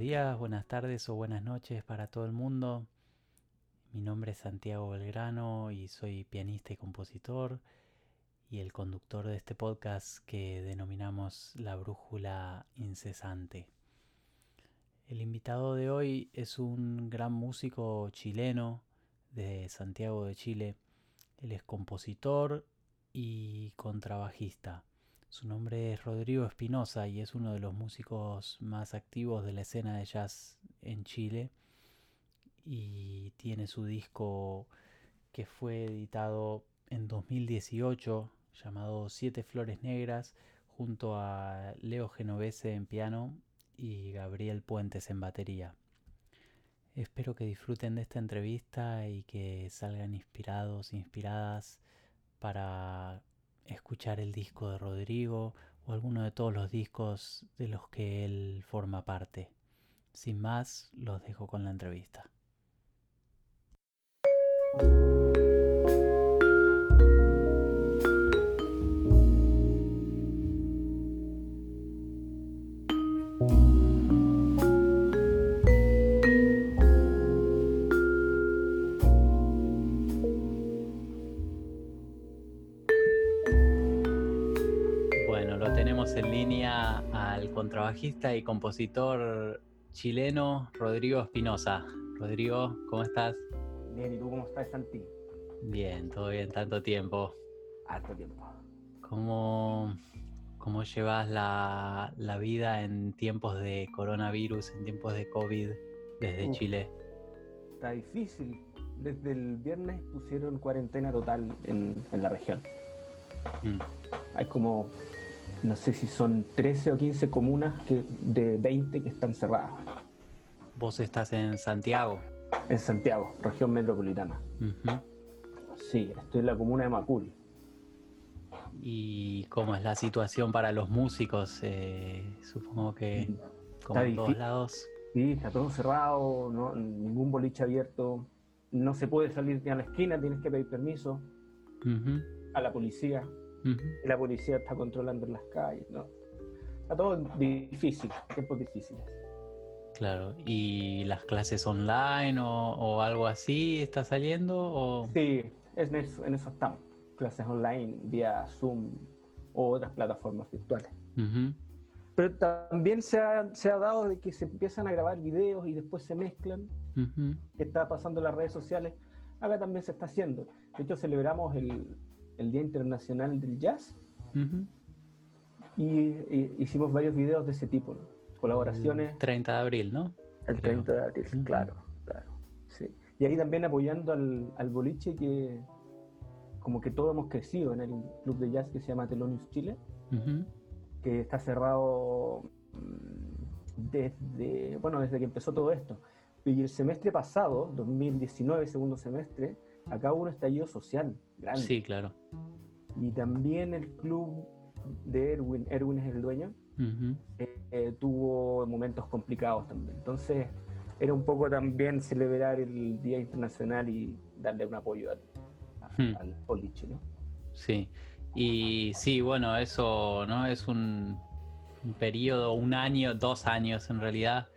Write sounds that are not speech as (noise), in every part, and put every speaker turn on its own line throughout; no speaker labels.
días, buenas tardes o buenas noches para todo el mundo. Mi nombre es Santiago Belgrano y soy pianista y compositor y el conductor de este podcast que denominamos La Brújula Incesante. El invitado de hoy es un gran músico chileno de Santiago de Chile. Él es compositor y contrabajista. Su nombre es Rodrigo Espinosa y es uno de los músicos más activos de la escena de jazz en Chile. Y tiene su disco que fue editado en 2018 llamado Siete Flores Negras junto a Leo Genovese en piano y Gabriel Puentes en batería. Espero que disfruten de esta entrevista y que salgan inspirados, inspiradas para escuchar el disco de Rodrigo o alguno de todos los discos de los que él forma parte. Sin más, los dejo con la entrevista. Y compositor chileno Rodrigo Espinosa. Rodrigo, ¿cómo estás?
Bien, ¿y tú cómo estás, Santi?
Bien, todo bien, tanto tiempo.
Harto tiempo.
¿Cómo, cómo llevas la, vida en tiempos de coronavirus, en tiempos de COVID desde Chile?
Está difícil. Desde el viernes pusieron cuarentena total en, la región. Mm. Hay como no sé si son 13 o 15 comunas que, de 20 que están cerradas.
¿Vos estás en Santiago?
En Santiago, región metropolitana. Sí, estoy en la comuna de Macul.
¿Y cómo es la situación para los músicos? Eh, supongo que como en todos lados.
Sí, está todo cerrado, no, ningún boliche abierto. No se puede salir ni a la esquina, tienes que pedir permiso a la policía la policía está controlando las calles, ¿no? Está todo difícil, tiempos difíciles.
Claro, ¿y las clases online o, algo así está saliendo? O...
Sí, en eso, en eso estamos. Clases online vía Zoom o otras plataformas virtuales. Pero también se ha, se ha, dado de que se empiezan a grabar videos y después se mezclan. ¿Qué está pasando en las redes sociales? Acá también se está haciendo. De hecho, celebramos el, el Día Internacional del Jazz. y, hicimos varios videos de ese tipo, colaboraciones.
El 30 de abril, ¿no?
El 30 de abril, claro, claro. Sí. Y ahí también apoyando al, al, boliche que como que todos hemos crecido en el club de jazz que se llama Telonius Chile, que está cerrado mm, desde, bueno, desde que empezó todo esto. Y el semestre pasado, 2019, segundo semestre, acá hubo un estallido social grande.
Sí, claro.
Y también el club de Erwin, Erwin es el dueño, eh, eh, tuvo momentos complicados también. Entonces, era un poco también celebrar el Día Internacional y darle un apoyo al, hmm. poliche, ¿no?
Sí, y sí, bueno, eso, ¿no? Es un, un periodo, un año, dos años en realidad,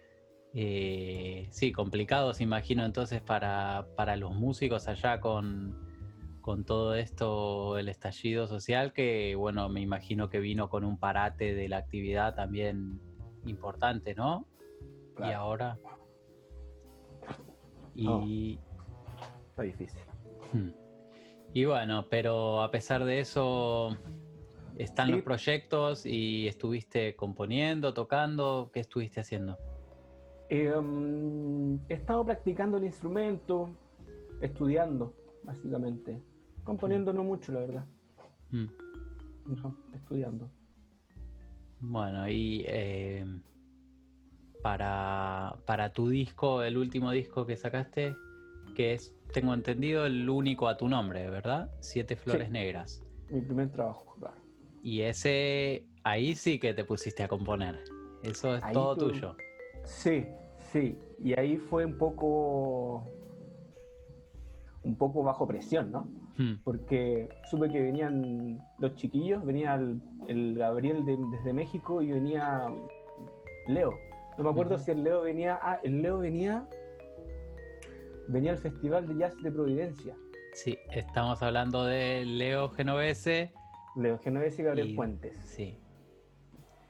eh, sí, complicados, imagino, entonces para, los músicos allá con, todo esto, el estallido social, que bueno, me imagino que vino con un parate de la actividad también importante, ¿no? Y ahora...
Y... Está difícil. Hmm.
Y bueno, pero a pesar de eso, están los proyectos y estuviste componiendo, tocando, ¿qué estuviste haciendo?
Em, he estado practicando el instrumento, estudiando, básicamente. Componiendo no mucho, la verdad. Mm. No, estudiando.
Bueno, y em, para, para tu disco, el último disco que sacaste, que es, tengo entendido, el único a tu nombre, ¿verdad? Siete Flores Negras.
Mi primer trabajo, claro.
Y ese, ahí sí que te pusiste a componer. Eso es todo tuyo.
Sí, Sí, y ahí fue un poco un poco bajo presión, ¿no? Hmm. Porque supe que venían los chiquillos, venía el, Gabriel desde México y venía Leo, No me acuerdo si el Leo venía. Ah, el Leo venía. Venía al Festival de Jazz de Providencia.
Sí, estamos hablando de Leo Genovese.
Leo Genovese y Gabriel Puentes.
Sí.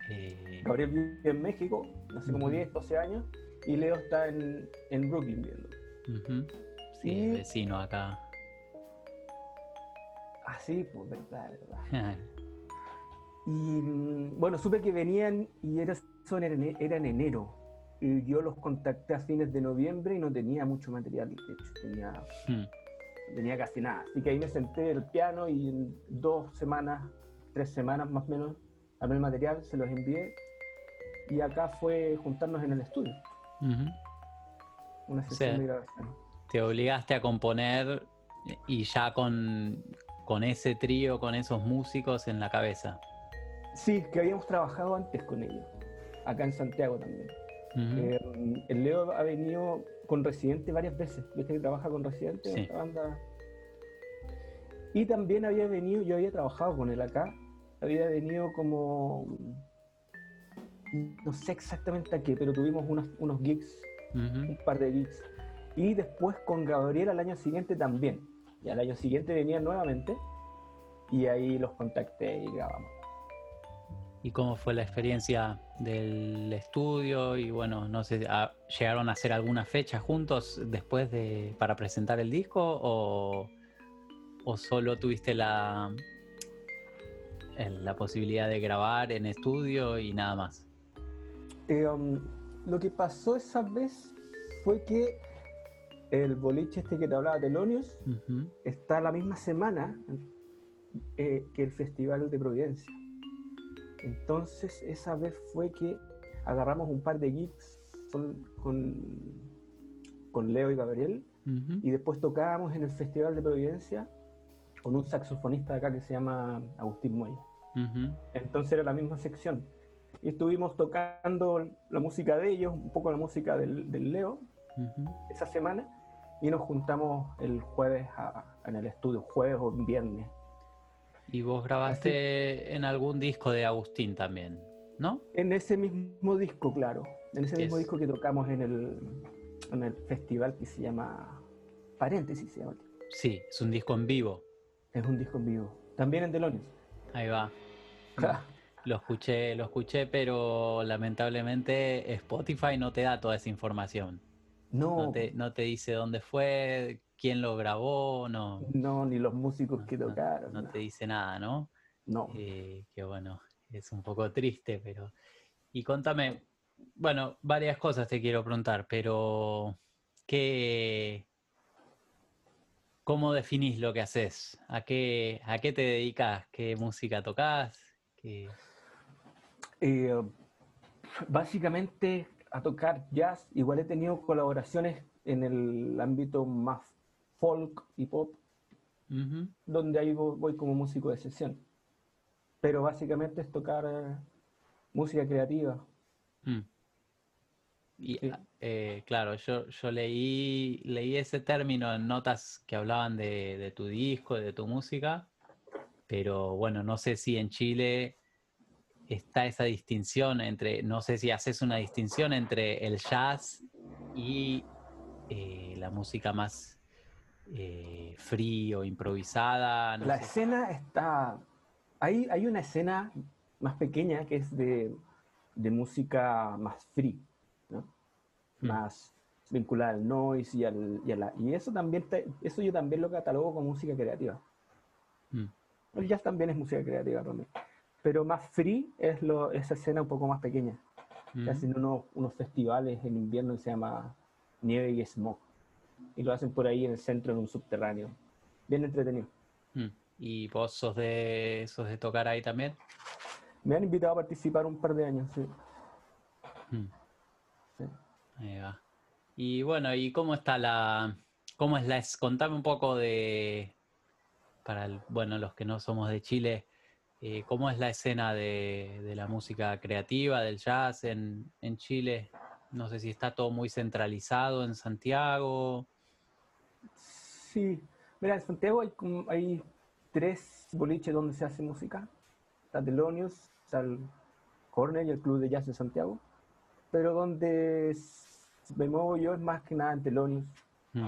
Eh, Gabriel vive en México, hace como 10, 12 años, y Leo está en, en Brooklyn viendo.
Sí, vecino acá.
Ah, sí, pues verdad, verdad. y mm, bueno, supe que venían y era, era en enero. Y yo los contacté a fines de noviembre y no tenía mucho material, de hecho, tenía, hmm. tenía casi nada. Así que ahí me senté el piano y en dos semanas, tres semanas más o menos, armé el material, se los envié y acá fue juntarnos en el estudio.
Una sesión de grabación. Te obligaste a componer y ya con, con ese trío, con esos músicos en la cabeza.
Sí, que habíamos trabajado antes con ellos, acá en Santiago también. Eh, el Leo ha venido con Residente varias veces, viste que trabaja con Residente, sí. banda. Y también había venido, yo había trabajado con él acá, había venido como, no sé exactamente a qué, pero tuvimos unos, unos gigs, un par de gigs. Y después con Gabriel al año siguiente también. Y al año siguiente venían nuevamente y ahí los contacté y grabamos.
¿Y cómo fue la experiencia del estudio? Y bueno, no sé, ¿llegaron a hacer alguna fecha juntos después de para presentar el disco o, o solo tuviste la, la posibilidad de grabar en estudio y nada más?
Eh, um, lo que pasó esa vez fue que el boliche este que te hablaba, de Lonius, está la misma semana eh, que el Festival de Providencia. Entonces esa vez fue que agarramos un par de gigs con, con, Leo y Gabriel y después tocábamos en el Festival de Providencia con un saxofonista de acá que se llama Agustín Moya. Entonces era la misma sección. Y estuvimos tocando la música de ellos, un poco la música del, Leo, esa semana, y nos juntamos el jueves en el estudio, jueves o viernes,
y vos grabaste en algún disco de Agustín también, ¿no?
En ese mismo disco, claro. En ese mismo disco que tocamos en el, en el festival que se llama Paréntesis. Se llama.
Sí, es un disco en vivo.
Es un disco en vivo. También en Delones.
Ahí va. Lo escuché, lo escuché, pero lamentablemente Spotify no te da toda esa información. No. No te, no te dice dónde fue, quién lo grabó, no.
No, ni los músicos que tocaron.
No, te dice nada, ¿no?
No.
Eh, que bueno, es un poco triste, pero. Y contame, bueno, varias cosas te quiero preguntar, pero ¿qué. ¿Cómo definís lo que haces? ¿A qué, a qué te dedicas? ¿Qué música tocas?
Eh, básicamente a tocar jazz. Igual he tenido colaboraciones en el ámbito más folk y pop, donde ahí voy, como músico de sesión. Pero básicamente es tocar eh, música creativa. Mm.
Y eh, claro, yo, yo leí, leí ese término en notas que hablaban de, tu disco, de tu música, pero bueno, no sé si en Chile está esa distinción entre, no sé si haces una distinción entre el jazz y eh, la música más eh, frío, improvisada.
la escena está. Hay, hay una escena más pequeña que es de, música más free, ¿no? Hmm. más vinculada al noise y, al, y, la, y eso también eso yo también lo catalogo como música creativa. Hmm. El jazz también es música creativa también. Pero más free es lo, esa escena un poco más pequeña. Que hmm. hacen unos, unos festivales en invierno que se llama Nieve y Smoke y lo hacen por ahí en el centro, en un subterráneo. Bien entretenido.
Hmm. ¿Y vos sos de, sos de tocar ahí también?
Me han invitado a participar un par de años, sí.
Hmm. Ahí va. Y bueno, ¿y cómo está la... ¿Cómo es la... Contame un poco de... Para, bueno, los que no somos de Chile, eh, ¿cómo es la escena de, de, la música creativa, del jazz en, en Chile? No sé si está todo muy centralizado en Santiago.
Sí, mira, en Santiago hay, hay tres boliches donde se hace música. Está Delonius, está el Cornell y el Club de Jazz de Santiago. pero donde me muevo yo es más que nada en Telonius. Mm.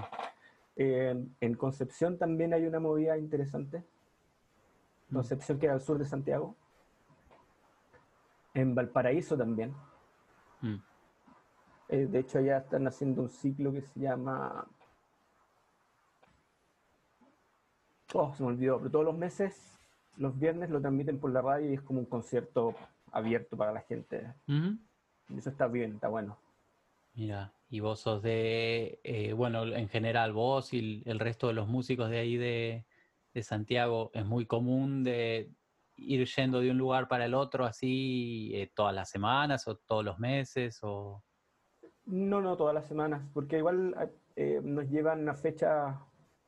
en Concepción también hay una movida interesante. Concepción que es al sur de Santiago. En Valparaíso también. Mm. Eh, de hecho, allá están haciendo un ciclo que se llama. Oh, se me olvidó, pero todos los meses, los viernes lo transmiten por la radio y es como un concierto abierto para la gente. Eso está bien, está bueno.
Mira, y vos sos de, eh, bueno, en general, vos y el resto de los músicos de ahí de, de Santiago, es muy común de ir yendo de un lugar para el otro así eh, todas las semanas o todos los meses o
no no todas las semanas porque igual eh, nos llevan a fechas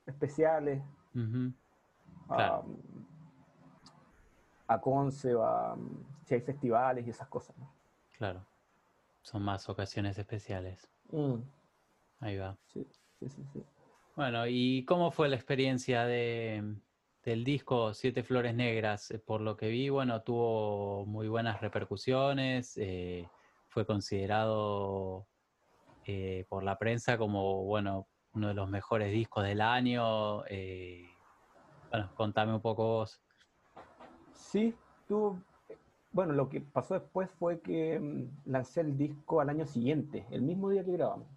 especiales. A, a, Conce o a si hay festivales y esas cosas
claro. Son más ocasiones especiales. Mm. ahí va. Sí, sí, sí, bueno y cómo fue la experiencia de del disco Siete Flores Negras, eh, por lo que vi, bueno, tuvo muy buenas repercusiones, eh, fue considerado eh, por la prensa como, bueno, uno de los mejores discos del año. bueno, contame un poco vos.
Sí, tuvo, bueno, lo que pasó después fue que mm, lancé el disco al año siguiente, el mismo día que grabamos.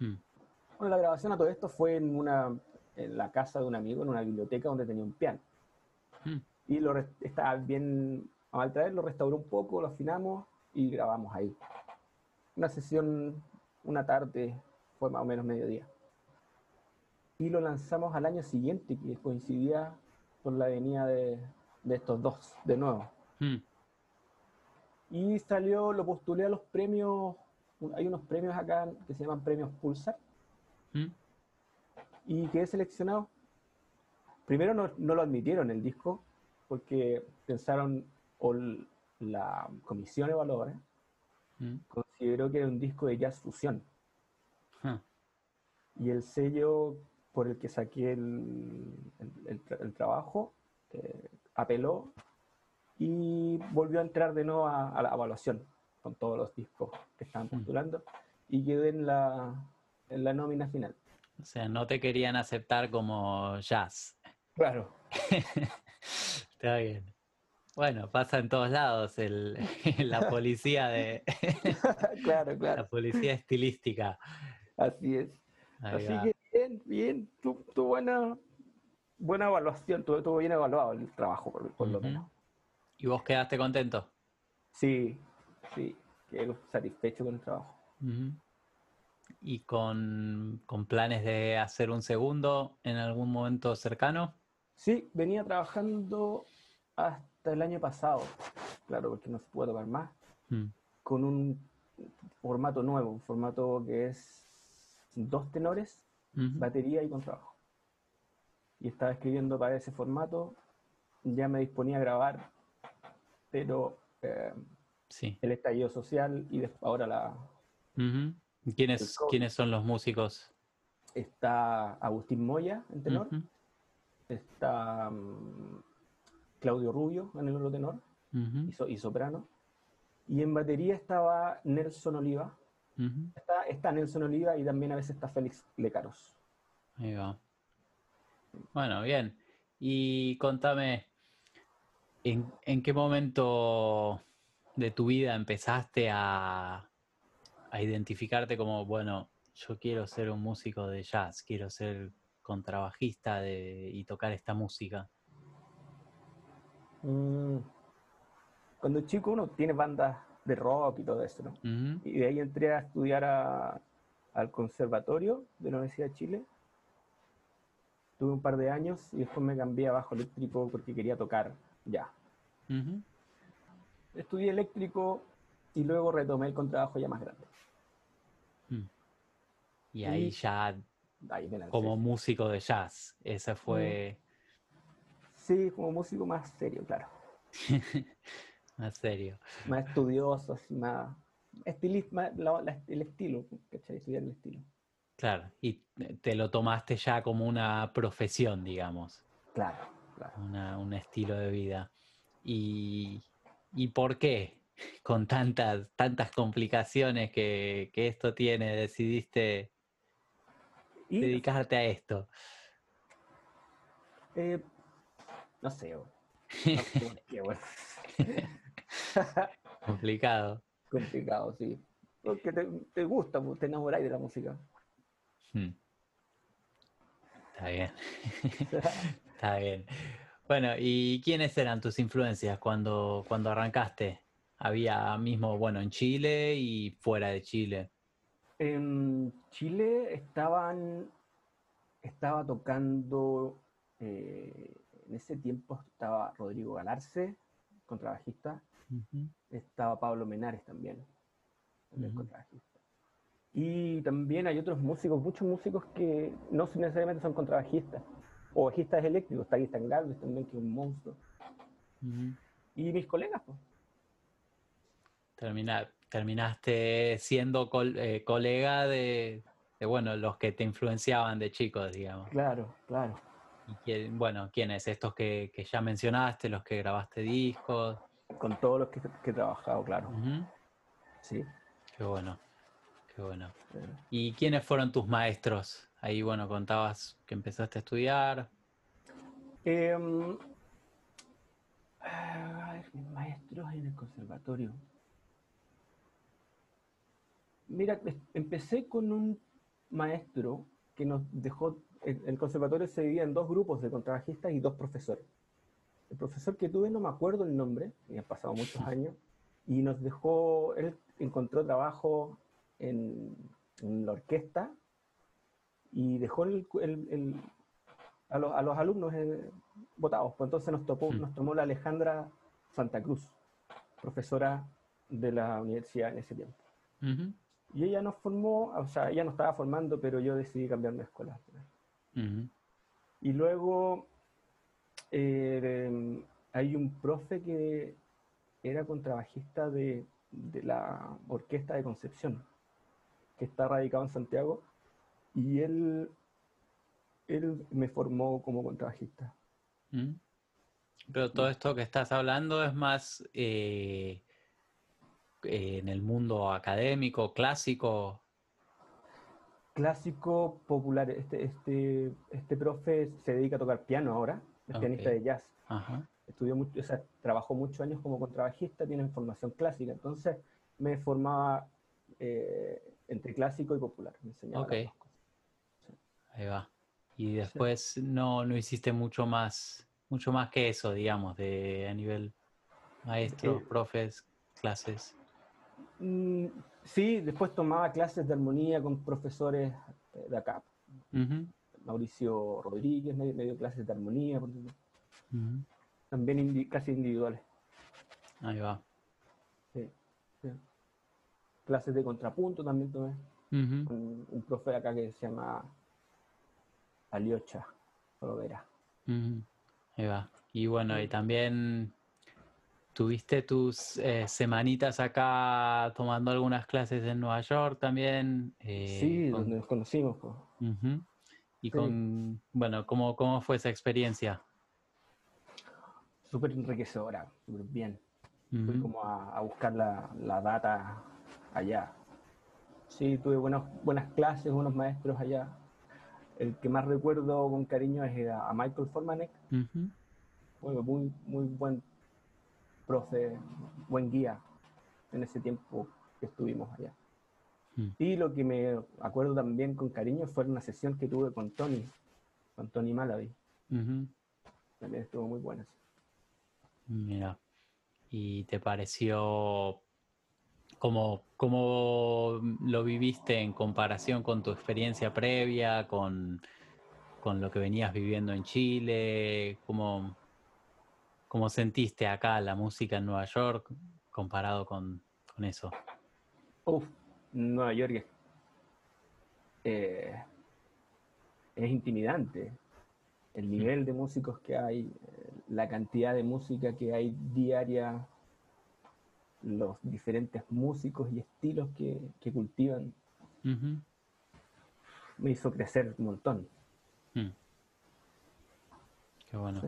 Mm. Bueno, la grabación a todo esto fue en una en la casa de un amigo, en una biblioteca donde tenía un piano. Hmm. Y lo estaba bien a mal traer, lo restauró un poco, lo afinamos y grabamos ahí. Una sesión, una tarde, fue más o menos mediodía. Y lo lanzamos al año siguiente, que coincidía con la venida de, estos dos, de nuevo. Hmm. Y salió, lo postulé a los premios, hay unos premios acá que se llaman premios Pulsar. Hmm y quedé seleccionado. Primero no, lo admitieron el disco porque pensaron, o la comisión evaluadora mm. consideró que era un disco de jazz fusión. Y el sello por el que saqué el, el, trabajo eh, apeló y volvió a entrar de nuevo a, la evaluación con todos los discos que estaban mm. postulando y quedé en la, en la nómina final.
O sea, no te querían aceptar como jazz.
Claro. (laughs)
Está bien. Bueno, pasa en todos lados el, (laughs) la policía de...
claro, (laughs) claro.
La policía estilística.
Así es. Así que bien, bien. Tu, buena, buena evaluación, tuvo bien evaluado el trabajo, por, lo menos.
¿Y vos quedaste contento?
Sí, sí. Quedé satisfecho con el trabajo
y con, planes de hacer un segundo en algún momento cercano?
Sí, venía trabajando hasta el año pasado, claro, porque no se puede tocar más, mm. con un formato nuevo, un formato que es dos tenores, batería y contrabajo. Y estaba escribiendo para ese formato, ya me disponía a grabar, pero eh, sí. el estallido social y ahora la,
¿Quiénes, ¿Quiénes son los músicos?
Está Agustín Moya en tenor. Está mm, Claudio Rubio en el otro tenor y, soprano. Y en batería estaba Nelson Oliva. está, Nelson Oliva y también a veces está Félix Lecaros.
Ahí va. Bueno, bien. Y contame, ¿en, ¿en qué momento de tu vida empezaste a, a identificarte como, bueno, yo quiero ser un músico de jazz, quiero ser contrabajista de, y tocar esta música?
Mm, cuando chico uno tiene bandas de rock y todo eso, ¿no? Y de ahí entré a estudiar al conservatorio de la Universidad de Chile. Tuve un par de años y después me cambié a bajo eléctrico porque quería tocar ya. Estudié eléctrico y luego retomé el contrabajo ya más grande.
Mm. Y ahí ya, como músico de jazz, ese fue...
Sí, como músico más serio, claro. (laughs)
más serio.
Más estudioso, así, más... Estilista, el estilo, ¿cachai? Estudiar el estilo.
Claro, y te lo tomaste ya como una profesión, digamos.
Claro, claro.
un estilo de vida. ¿Y, ¿Y por qué? (laughs) con tantas, tantas complicaciones que, esto tiene, decidiste dedicarte a esto?
Eh, no sé. (laughs)
Complicado.
Complicado, sí. Porque te, gusta, pues, te enamoráis de la música. Hmm.
Está bien. (laughs) Está bien. Bueno, ¿y quiénes eran tus influencias cuando, cuando arrancaste? Había mismo, bueno, en Chile y fuera de Chile.
En Chile estaban, estaba tocando, eh, en ese tiempo estaba Rodrigo Galarce, contrabajista, estaba Pablo Menares también, contrabajista. Y también hay otros músicos, muchos músicos que no necesariamente son contrabajistas, o bajistas eléctricos, está Guistan Galvez también, que es un monstruo. Y mis colegas, pues.
Terminaste siendo eh, colega de, bueno, los que te influenciaban de chicos, digamos.
Claro, claro.
Y bueno, ¿quiénes? Estos que, ya mencionaste, los que grabaste discos.
Con todos los que, he trabajado, claro. Sí.
Qué bueno. Qué bueno. ¿Y quiénes fueron tus maestros? Ahí, bueno, contabas que empezaste a estudiar.
Eh, mis maestros en el conservatorio. Mira, empecé con un maestro que nos dejó, el, conservatorio se dividía en dos grupos de contrabajistas y dos profesores. El profesor que tuve no me acuerdo el nombre, y han pasado muchos (laughs) años, y nos dejó, él encontró trabajo en, la orquesta y dejó el, a, los, a, los, alumnos eh, votados. Pues entonces nos, topó, hmm. nos tomó la Alejandra Santa Cruz, profesora de la universidad en ese tiempo. Y ella nos formó, o sea, ella nos estaba formando, pero yo decidí cambiarme de escuela. Y luego eh, hay un profe que era contrabajista de, de la orquesta de Concepción que está radicado en Santiago, y él, él me formó como contrabajista.
Pero todo esto que estás hablando es más eh, en el mundo académico, clásico.
Clásico, popular. Este, este, este profe se dedica a tocar piano ahora, es pianista de jazz. Estudió mucho, o sea, trabajó muchos años como contrabajista, tiene formación clásica, entonces me formaba eh, entre clásico y popular. Me enseñaba
Ahí va. Y después no, no hiciste mucho más, mucho más que eso, digamos, de a nivel maestro, profes, clases.
Mm, sí, después tomaba clases de armonía con profesores eh, de acá. Mauricio Rodríguez me, dio clases de armonía. También casi individuales.
Ahí va.
Sí, sí clases de contrapunto también tuve. un, profe acá que se llama Aliocha Provera.
Ahí va. Y bueno, y también tuviste tus eh, semanitas acá tomando algunas clases en Nueva York también.
Eh, sí, donde nos conocimos.
Y con, bueno, ¿cómo, ¿cómo fue esa experiencia?
Súper enriquecedora, súper bien. Fui como a, buscar la, la, data allá. Sí, tuve buenas, buenas clases, buenos maestros allá. El que más recuerdo con cariño es a, Michael Formanek. muy, muy buen profe, buen guía en ese tiempo que estuvimos allá. Mm. Y lo que me acuerdo también con cariño fue una sesión que tuve con Tony, con Tony Malaby. También estuvo muy buena.
Mira, ¿y te pareció ¿Cómo, ¿Cómo, lo viviste en comparación con tu experiencia previa, con, lo que venías viviendo en Chile? ¿Cómo, ¿Cómo, sentiste acá la música en Nueva York comparado con, eso?
Uf, Nueva York eh, es intimidante. El nivel de músicos que hay, la cantidad de música que hay diaria los diferentes músicos y estilos que, cultivan, me hizo crecer un montón. Mm.
Qué bueno.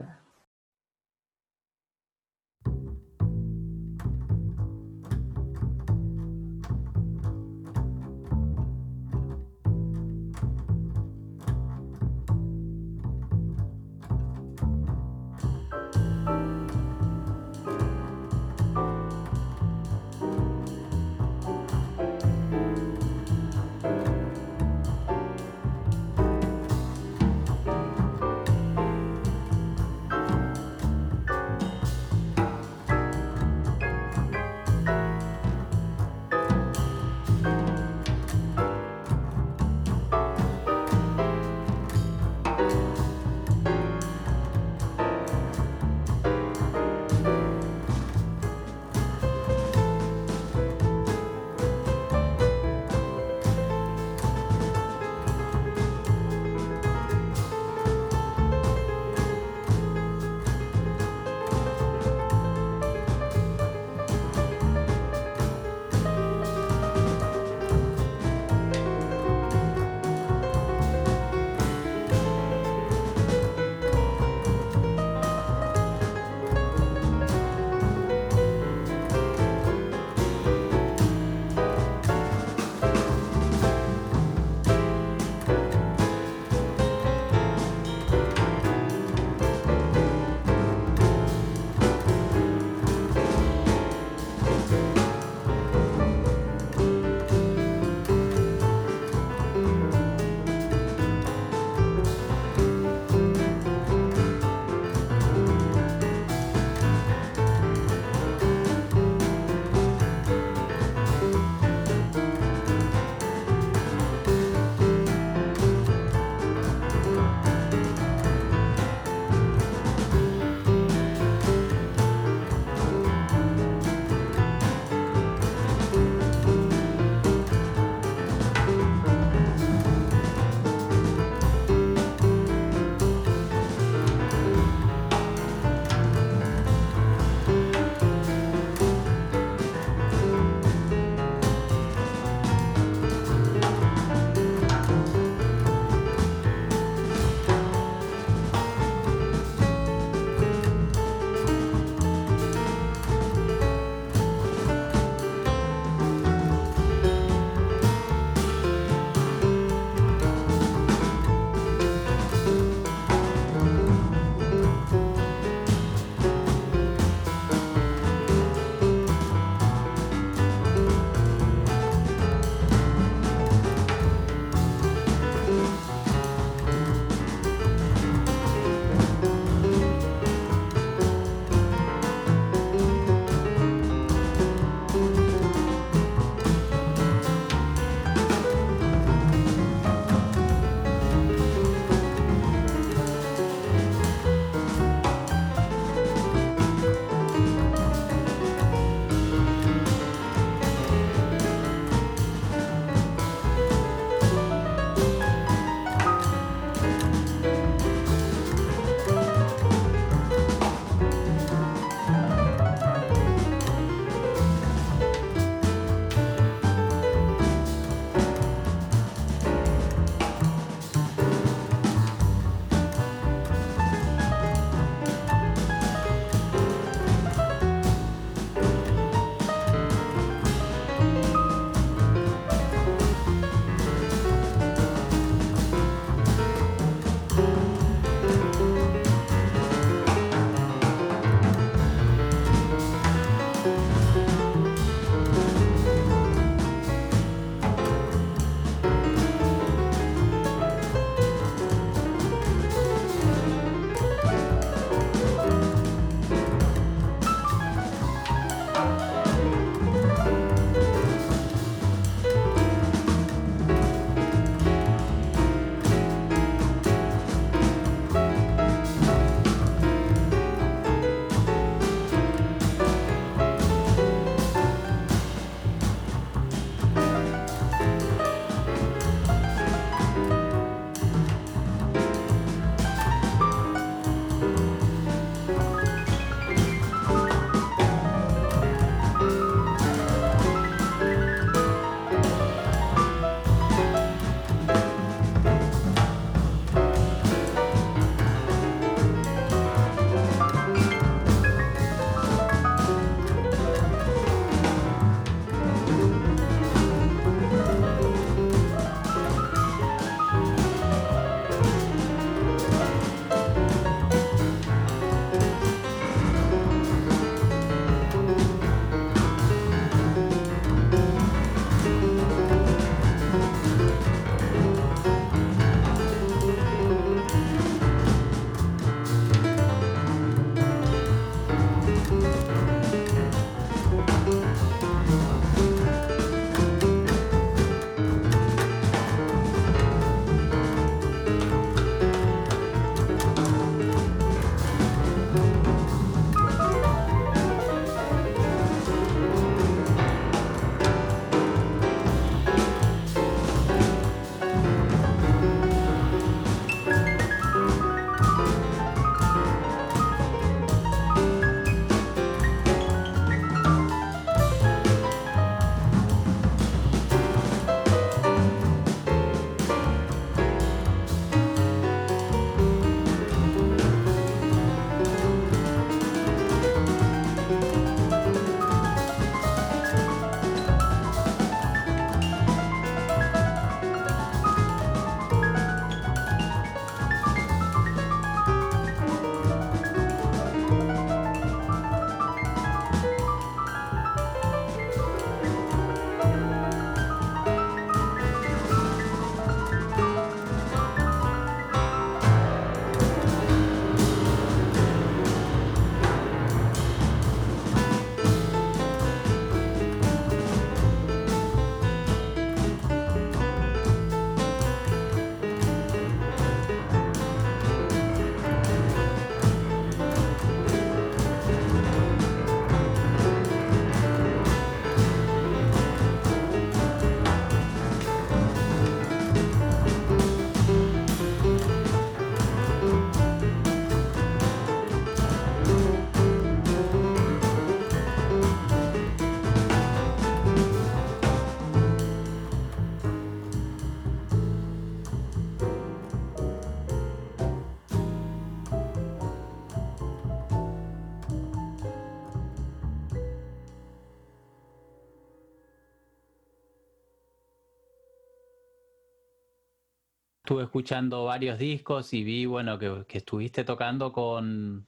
Estuve escuchando varios discos y vi, bueno, que, estuviste tocando con,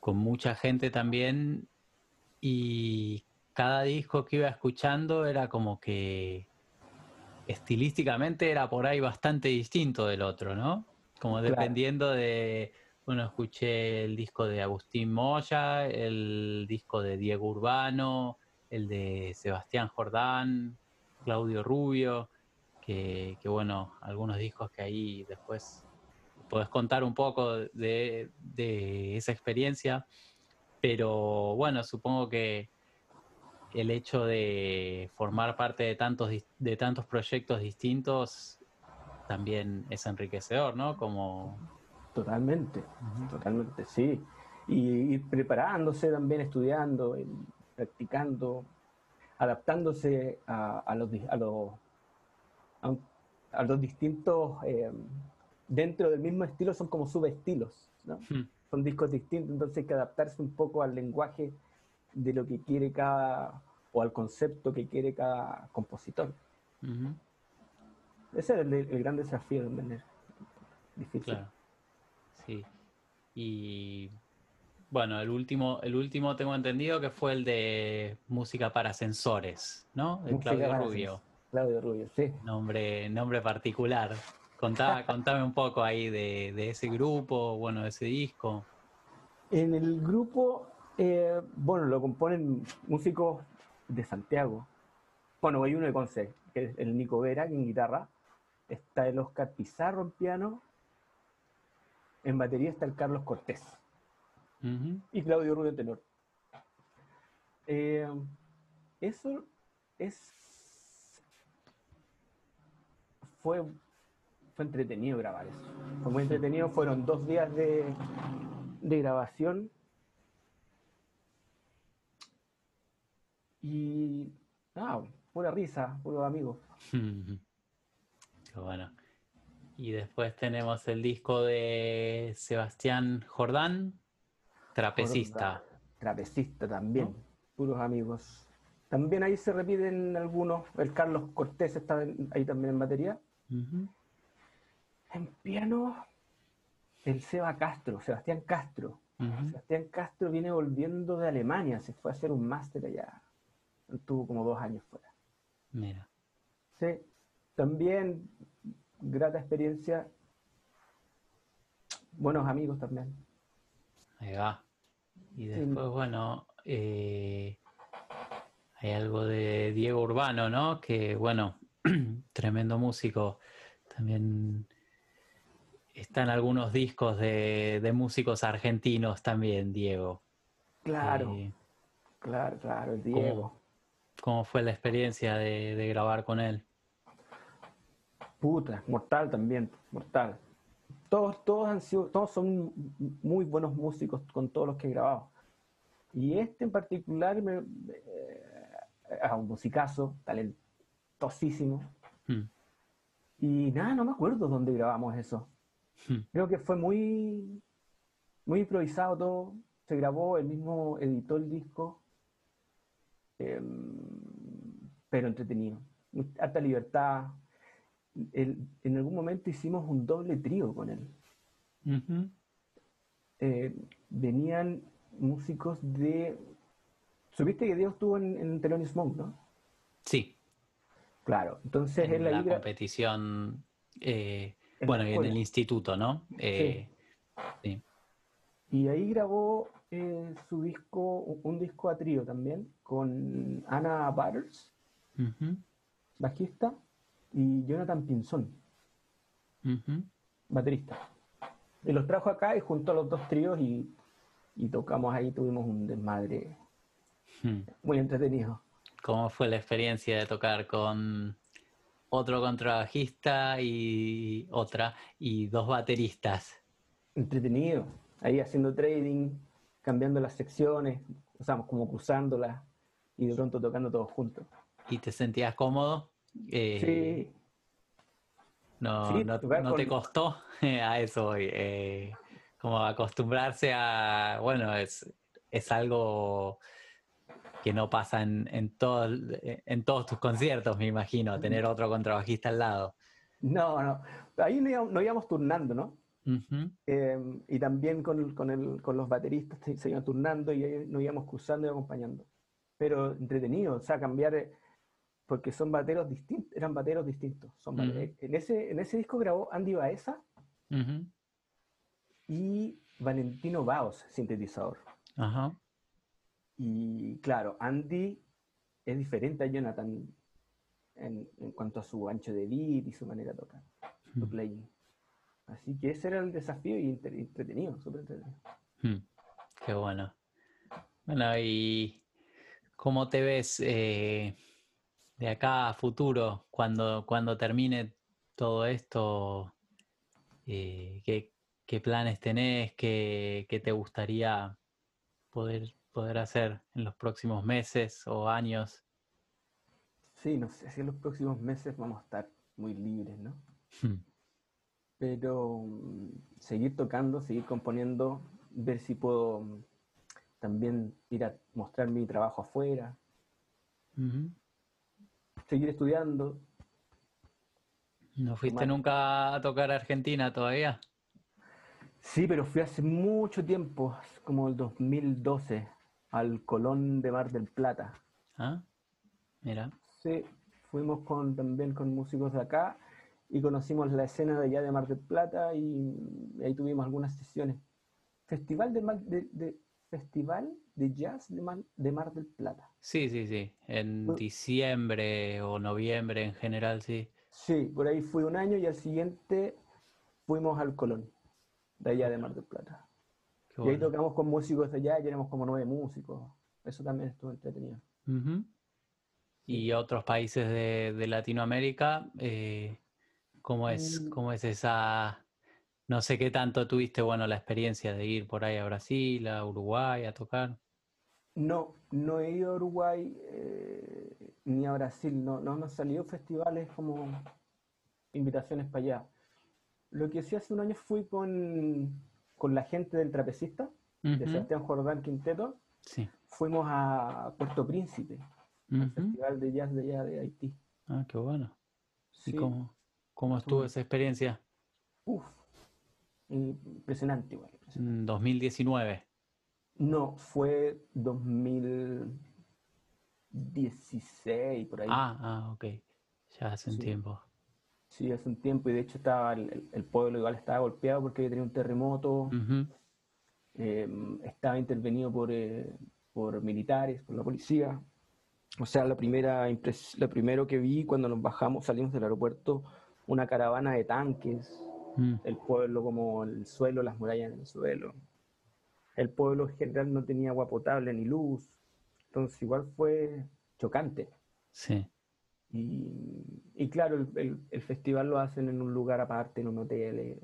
con mucha gente también y cada disco que iba escuchando era como que estilísticamente era por ahí bastante distinto del otro, ¿no? Como dependiendo de, bueno, escuché el disco de Agustín Moya, el disco de Diego Urbano, el de Sebastián Jordán, Claudio Rubio, que, bueno, algunos discos que ahí después podés contar un poco de, esa experiencia, pero bueno, supongo que el hecho de formar parte de tantos, de tantos proyectos distintos también es enriquecedor, ¿no? Como...
Totalmente, totalmente, sí. Y, preparándose también, estudiando, practicando, adaptándose a, los, a, los, a, los distintos, eh, dentro del mismo estilo son como subestilos, ¿no? Hmm. Son discos distintos, entonces hay que adaptarse un poco al lenguaje de lo que quiere cada, o al concepto que quiere cada compositor. Ese es el, gran desafío de Difícil. Claro.
Sí. Y bueno, el último, el último tengo entendido que fue el de música para sensores, ¿no? De Claudio Rubio.
Claudio Rubio, sí.
Nombre, nombre particular. Contá, (laughs) contame un poco ahí de, ese grupo, bueno, de ese disco.
En el grupo, eh, bueno, lo componen músicos de Santiago. Bueno, hay uno de Conce, que es el Nico Vera, en guitarra. Está el Oscar Pizarro en piano. En batería está el Carlos Cortés. Y Claudio Rubio en tenor. Eh, eso es. Fue, fue entretenido grabar eso. Fue muy entretenido. Fueron dos días de, de grabación Y ah, pura risa, puro amigo. (laughs)
Qué bueno. Y después tenemos el disco de Sebastián Jordán, Trapecista.
Trapecista también, puros amigos. También ahí se repiten algunos. El Carlos Cortés está ahí también en batería. En piano, el Seba Castro, Sebastián Castro. Sebastián Castro viene volviendo de Alemania, se fue a hacer un máster allá Estuvo como dos años fuera.
Mira.
Sí, también grata experiencia. Buenos amigos también.
Ahí va. Y después, bueno, eh, hay algo de Diego Urbano, ¿no? Que, bueno, (clears throat) tremendo músico. También están algunos discos de, músicos argentinos también, Diego.
Claro, eh, claro, claro, Diego.
¿Cómo fue la experiencia de, grabar con él?
Puta, mortal también, mortal. Todos, todos han sido, todos son muy buenos músicos con todos los que he grabado. Y este en particular me, eh, es un musicazo, talentosísimo. Hmm. Y nada, no me acuerdo dónde grabamos eso. Hmm. Creo que fue muy, muy improvisado todo. Se grabó, el mismo editó el disco Em, pero entretenido. Harta libertad. en algún momento hicimos un doble trío con él. Eh, venían músicos de. ¿Supiste que Dios estuvo en, en Thelonious Monk, no?
Sí.
Claro, entonces
en la competición, eh, bueno, en el instituto, ¿no? Eh,
sí. Y ahí grabó eh, su disco, un disco a trío también, con Anna Butters, bajista, y Jonathan Pinzón, baterista. Y los trajo acá y junto a los dos tríos y, tocamos ahí, tuvimos un desmadre hmm. muy entretenido.
¿Cómo fue la experiencia de tocar con otro contrabajista y otra y dos bateristas?
Entretenido, ahí haciendo trading, cambiando las secciones, o sea, como cruzándolas y de pronto tocando todos juntos.
¿Y te sentías cómodo?
Eh,
sí. No, no, te costó (laughs) a eso, eh, como acostumbrarse a, bueno, es, es algo que no pasa en, en, todo, en todos tus conciertos, me imagino, tener otro contrabajista al lado.
No, no. Ahí nos íbamos, turnando, ¿no? Em, y también con, con, el, con, los bateristas se, iban turnando y nos íbamos cruzando y acompañando. Pero entretenido, o sea, cambiar, eh, porque son bateros distintos, eran bateros distintos. Son en, ese, en ese disco grabó Andy Baeza y Valentino Baos, sintetizador. Ajá. Y claro, Andy es diferente a Jonathan en, cuanto a su ancho de beat y su manera de tocar, su playing. Así que ese era el desafío y entretenido, súper entretenido.
Hmm, qué bueno. Bueno, ¿y cómo te ves eh, de acá a futuro, cuando, cuando termine todo esto? Eh, ¿qué, planes tenés? ¿Qué, ¿Qué, te gustaría poder, poder hacer en los próximos meses o años?
Sí, no sé si en los próximos meses vamos a estar muy libres, ¿no? Hmm pero mm, seguir tocando, seguir componiendo, ver si puedo mm, también ir a mostrar mi trabajo afuera, seguir estudiando.
¿No fuiste nunca a tocar a Argentina todavía?
Sí, pero fui hace mucho tiempo, como el 2012, al Colón de Mar del Plata.
Ah, mira.
Sí, fuimos con, también con músicos de acá y conocimos la escena de allá de Mar del Plata y, ahí tuvimos algunas sesiones. Festival de, de, Festival de Jazz de Mar, de Mar del Plata.
Sí, sí, sí. En diciembre o noviembre en general, sí.
Sí, por ahí fui un año y al siguiente fuimos al Colón, de allá de Mar del Plata. Y ahí tocamos con músicos de allá y éramos como nueve músicos. Eso también estuvo entretenido.
Y otros países de, de Latinoamérica, eh, ¿Cómo es, mm. cómo es esa, no sé qué tanto tuviste, bueno, la experiencia de ir por ahí a Brasil, a Uruguay, a tocar?
No, no he ido a Uruguay eh, ni a Brasil, no, no han salido festivales como invitaciones para allá. Lo que sí hace un año fui con, la gente del trapecista, de Sebastián Jordán Quinteto.
Sí.
Fuimos a Puerto Príncipe, al festival de jazz de allá de Haití.
Ah, qué bueno. Sí. cómo, ¿Cómo estuvo esa experiencia?
Uf, impresionante igual.
2019.
No, fue 2016, por ahí.
Ah, ah, ok. Ya hace un tiempo.
Sí, hace un tiempo y de hecho estaba el, pueblo igual estaba golpeado porque había tenido un terremoto. Em, estaba intervenido por, eh, por militares, por la policía. O sea, la primera lo primero que vi cuando nos bajamos, salimos del aeropuerto, una caravana de tanques, mm. el pueblo como el suelo, las murallas en el suelo. El pueblo en general no tenía agua potable ni luz, entonces igual fue chocante.
Sí.
Y, claro, el, festival lo hacen en un lugar aparte, en un hotel,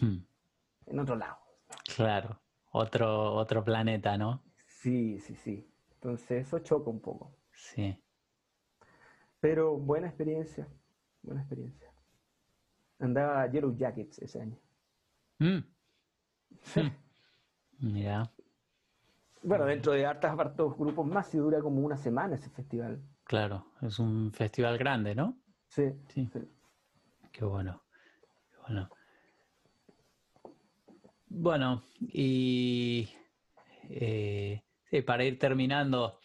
hmm. en otro lado.
Claro, otro, otro planeta, ¿no?
Sí, sí, sí. Entonces eso choca un poco.
Sí.
Pero buena experiencia buena experiencia. Andaba Yellow Jackets ese año.
Mm. Mira.
Bueno, dentro de hartas apartos grupos más y dura como una semana ese festival.
Claro, es un festival grande, ¿no?
Sí. Sí.
Qué bueno. Qué bueno. Bueno, y eh, sí, para ir terminando,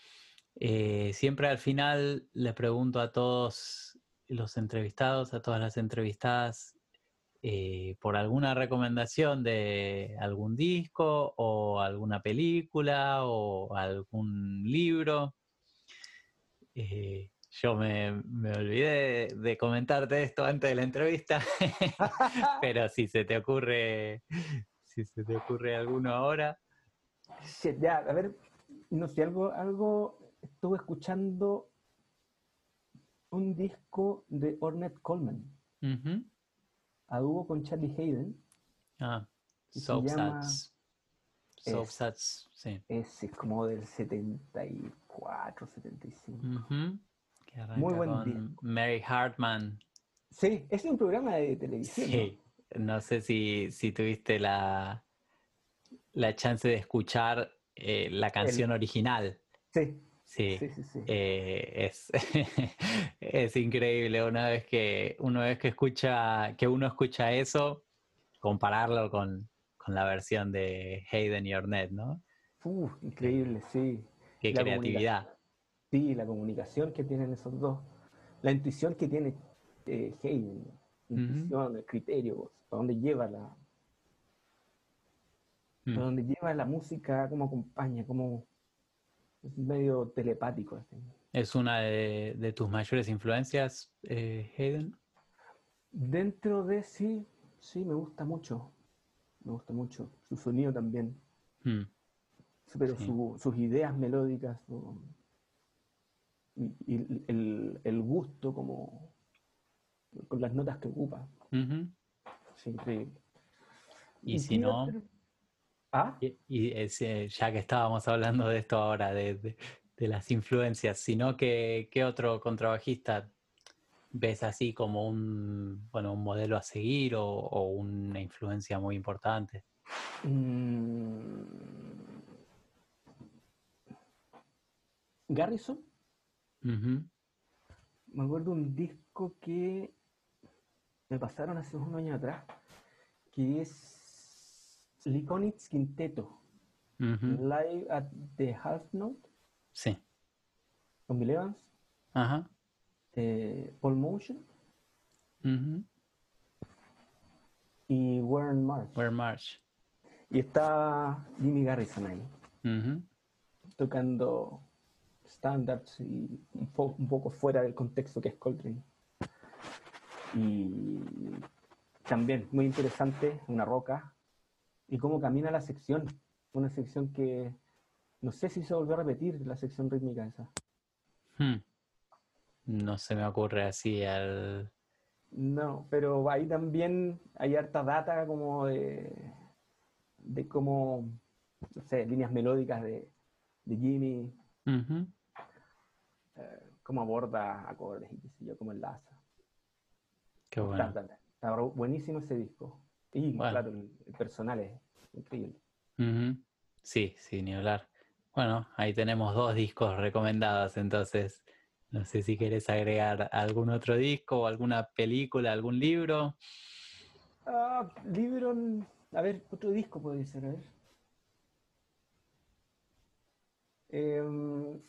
eh, siempre al final le pregunto a todos los entrevistados, a todas las entrevistadas, eh, por alguna recomendación de algún disco o alguna película o algún libro. Eh, yo me, olvidé de, comentarte esto antes de la entrevista, (laughs) (laughs) pero si se te ocurre, si se te ocurre alguno ahora.
ya, a ver, no sé, algo, algo estuve escuchando un disco de Ornette Coleman. A dúo con Charlie Hayden.
Ah, Soapsats. Soapsats, sí.
Ese es como del 74, 75. Muy buen disco.
Mary Hartman.
Sí, es un programa de televisión. Sí,
no, sé si, si tuviste la, la chance de escuchar eh, la canción original.
Sí,
Sí, sí, sí, eh, es, (laughs) es increíble una vez que una vez que escucha que uno escucha eso, compararlo con, con la versión de Hayden y Ornette, ¿no?
Uh, increíble, sí.
Qué creatividad.
Sí, la comunicación que tienen esos dos, la intuición que tiene eh, Hayden, intuición, el criterio, a dónde lleva la, mm. dónde lleva la música, cómo acompaña, cómo es medio telepático.
¿Es una de, tus mayores influencias, eh, Hayden?
Dentro de sí, sí, me gusta mucho. Me gusta mucho. Su sonido también. Hmm. Pero sus ideas melódicas y, el, gusto como con las notas que ocupa. Es increíble.
Y, si no, ¿Ah? Y, ya que estábamos hablando de esto ahora, de, las influencias, sino que qué otro contrabajista ves así como un, bueno, un modelo a seguir o, una influencia muy importante? Mm.
Garrison. Me acuerdo un disco que me pasaron hace unos años atrás, que es Likonitz Quinteto. Live at the Half Note.
Sí.
Con Bill Evans.
Ajá.
Eh, Paul Motion. Y Warren March.
Warren March.
Y está Jimmy Garrison ahí. Tocando standards y un, poco fuera del contexto que es Coltrane. Y también muy interesante, una roca, y cómo camina la sección. Una sección que no sé si se volvió a repetir, la sección rítmica esa.
Hmm. No se me ocurre así al...
No, pero ahí también hay harta data como de, de cómo, no sé, líneas melódicas de, de Jimmy, eh, cómo aborda acordes y qué sé yo, cómo enlaza.
Qué bueno.
Está, buenísimo ese disco. Y claro, el, personal es increíble.
Sí, Sí, ni hablar. Bueno, ahí tenemos dos discos recomendados, entonces no sé si quieres agregar algún otro disco o alguna película, algún libro.
Ah, libro, a ver, otro disco puede ser, a ver. Em,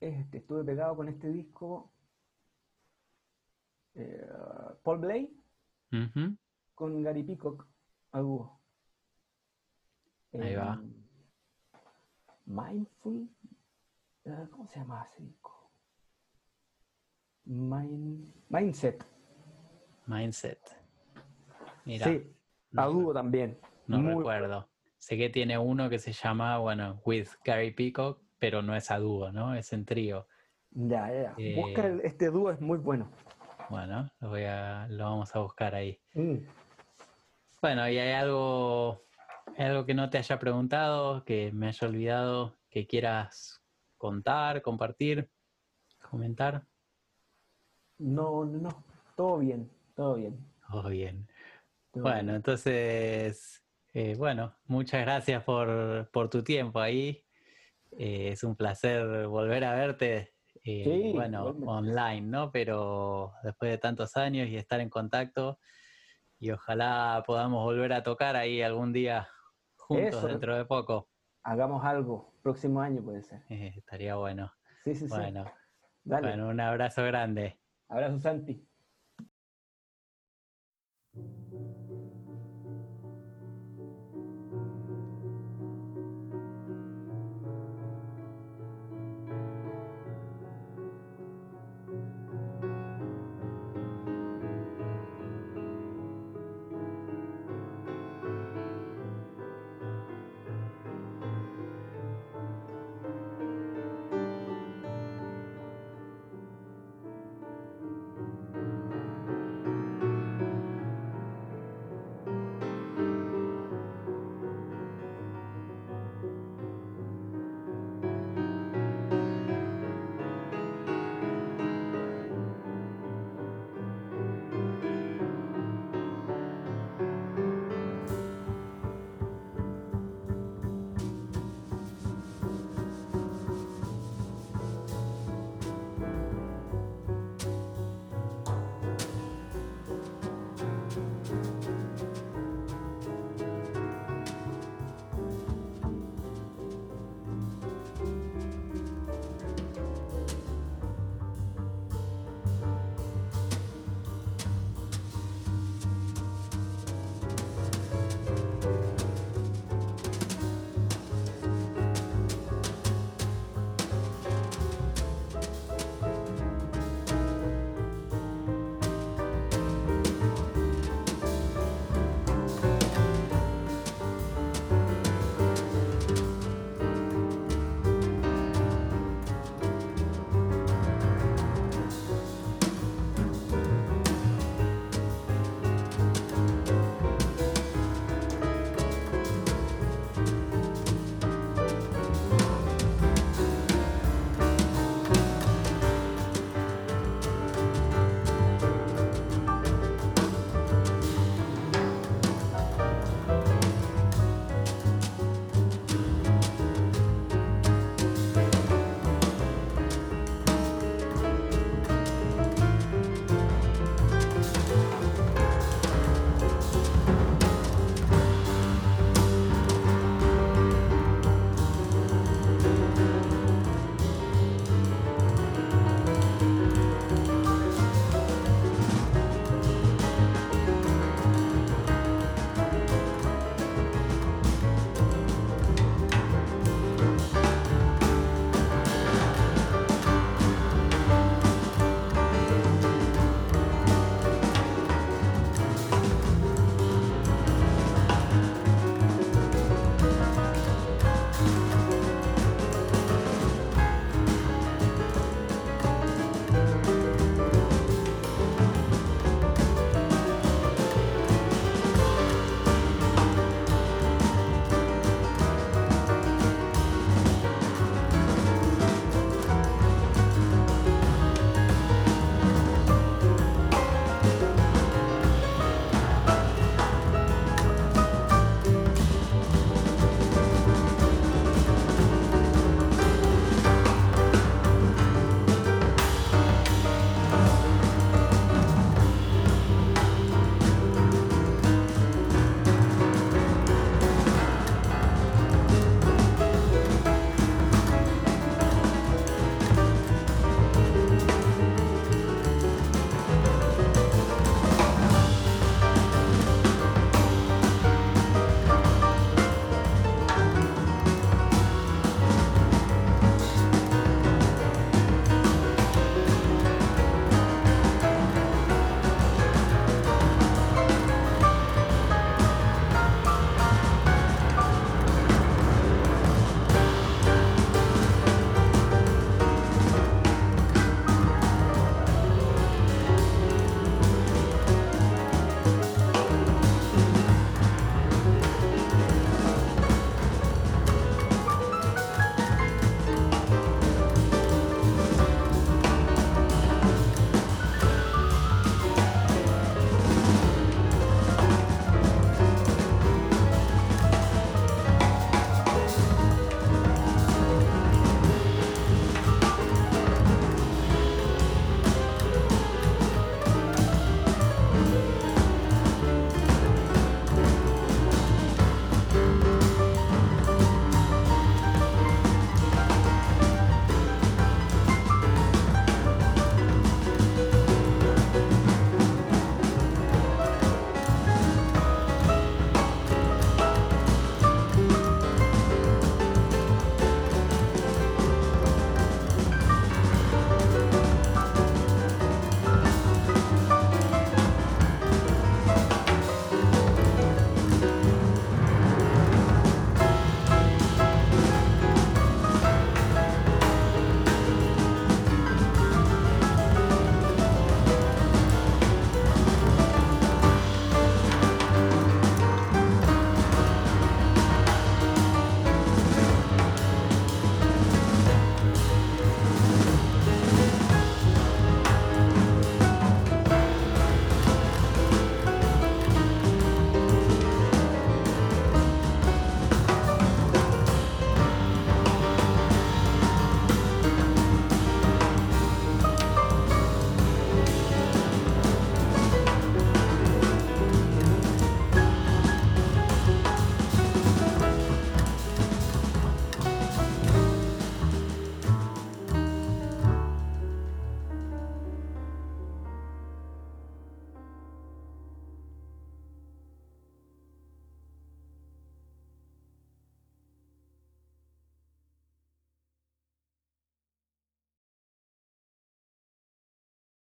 este, estuve pegado con este disco. Eh, Paul Blay con Gary Peacock a
Ahí va. Em,
Mindful. Eh, ¿Cómo se llama ese disco? mindset.
Mindset.
Mira. Sí, a dúo también.
No recuerdo. Sé que tiene uno que se llama, bueno, With Gary Peacock, pero no es a dúo, ¿no? Es en trío.
Ya, ya. Busca eh, este dúo, es muy bueno.
Bueno, lo, voy a, lo vamos a buscar ahí. Mm. Bueno, y hay algo, algo que no te haya preguntado, que me haya olvidado, que quieras contar, compartir, comentar.
No, no, todo bien, todo bien.
Todo bien. bueno, entonces, eh, bueno, muchas gracias por, por tu tiempo ahí. Eh, es un placer volver a verte, eh, bueno, online, ¿no? Pero después de tantos años y estar en contacto, y ojalá podamos volver a tocar ahí algún día juntos dentro de poco.
Hagamos algo, próximo año puede ser.
Eh, estaría bueno.
Sí, sí,
bueno, sí. Dale. Bueno, un abrazo grande.
Abrazo, Santi.